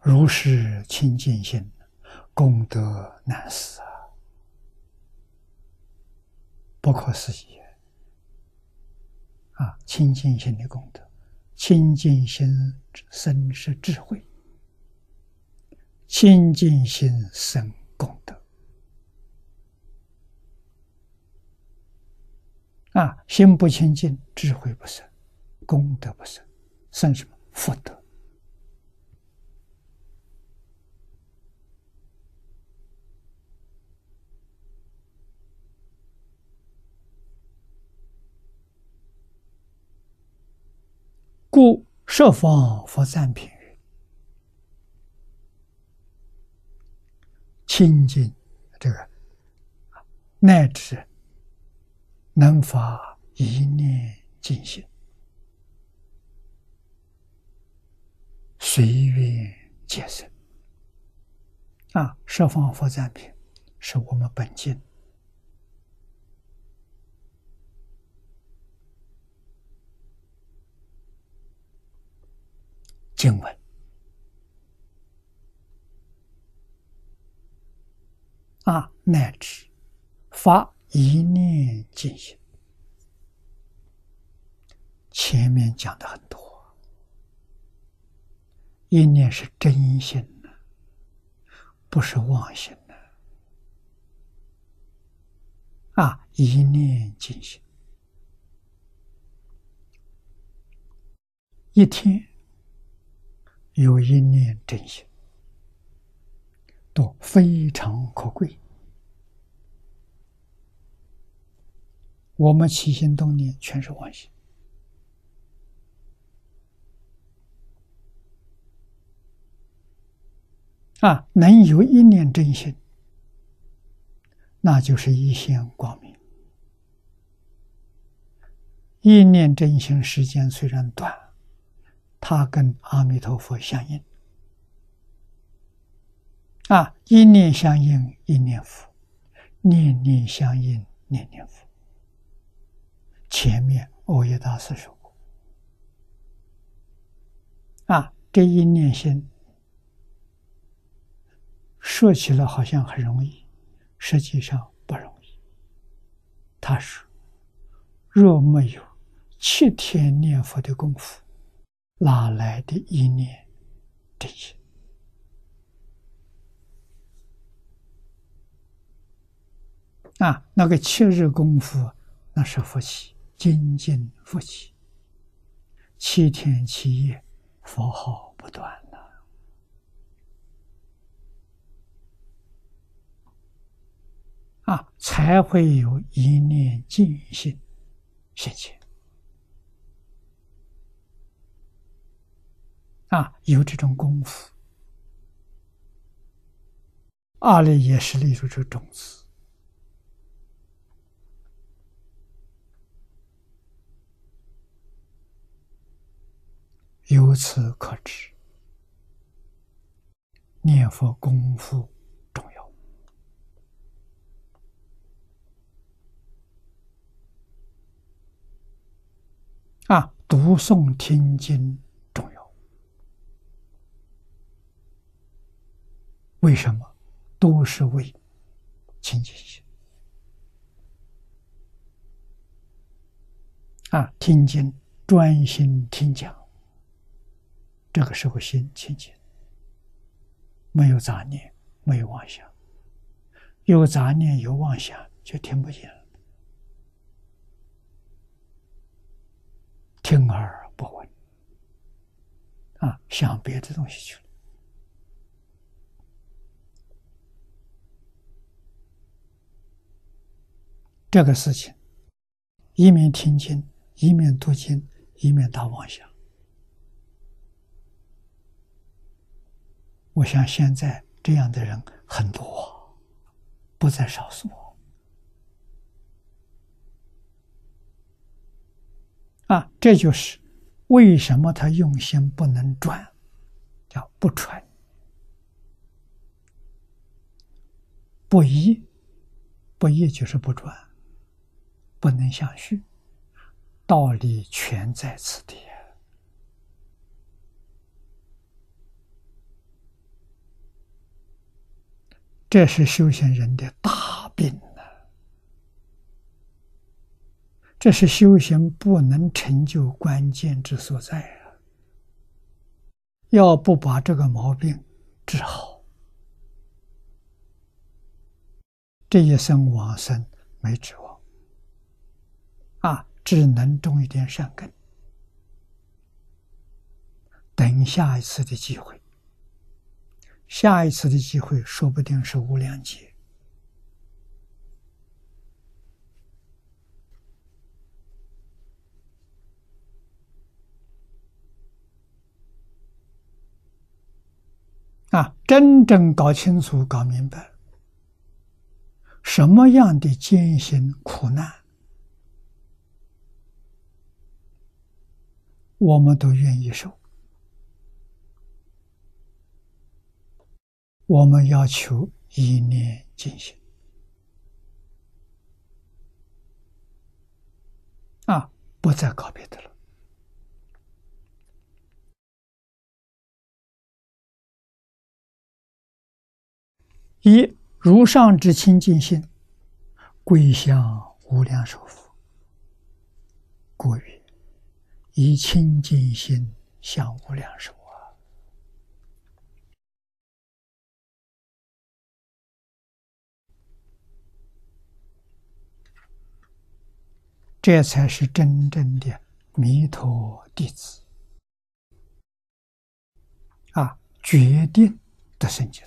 如是清净心，功德难思啊！不可思议啊！清净心的功德，清净心生是智慧，清净心生功德啊！心不清净，智慧不生，功德不生，生什么福德？设方佛赞品云：“清净这个乃至能发一念净心，随缘皆生。”啊，设方佛赞品是我们本经。经文啊，乃至发一念进行。前面讲的很多，一念是真心的，不是妄心的啊，一念进行，一天。有一念真心，都非常可贵。我们起心动念全是妄心啊！能有一念真心，那就是一线光明。一念真心时间虽然短。他跟阿弥陀佛相应啊，一念相应一念佛，念念相应念念佛。前面欧耶大师说过啊，这一念心说起来好像很容易，实际上不容易。他说：“若没有七天念佛的功夫。”哪来的一念真心啊？那个七日功夫，那是福气，精进福气，七天七夜，佛号不断了啊，才会有一念净心现前。啊，有这种功夫，阿里也是立出这种子。由此可知，念佛功夫重要。啊，读诵听经。为什么都是为清净心啊？听经专心听讲，这个时候心清净，没有杂念，没有妄想。有杂念有妄想，就听不见了，听而不闻啊，想别的东西去了。这个事情，一面听经，一面读经，一面打妄想。我想现在这样的人很多，不在少数。啊，这就是为什么他用心不能转，叫不传，不依，不依就是不转。不能相续，道理全在此地这是修行人的大病呐！这是修行不能成就关键之所在啊！要不把这个毛病治好，这一生往生没指望！只能种一点善根，等下一次的机会。下一次的机会，说不定是无量劫啊！真正搞清楚、搞明白，什么样的艰辛苦难，我们都愿意受。我们要求一念进行啊，不再搞别的了。一如上之清净心，归向无量寿佛。故曰：以清净心向无量寿。这才是真正的弥陀弟子啊！决定的圣经。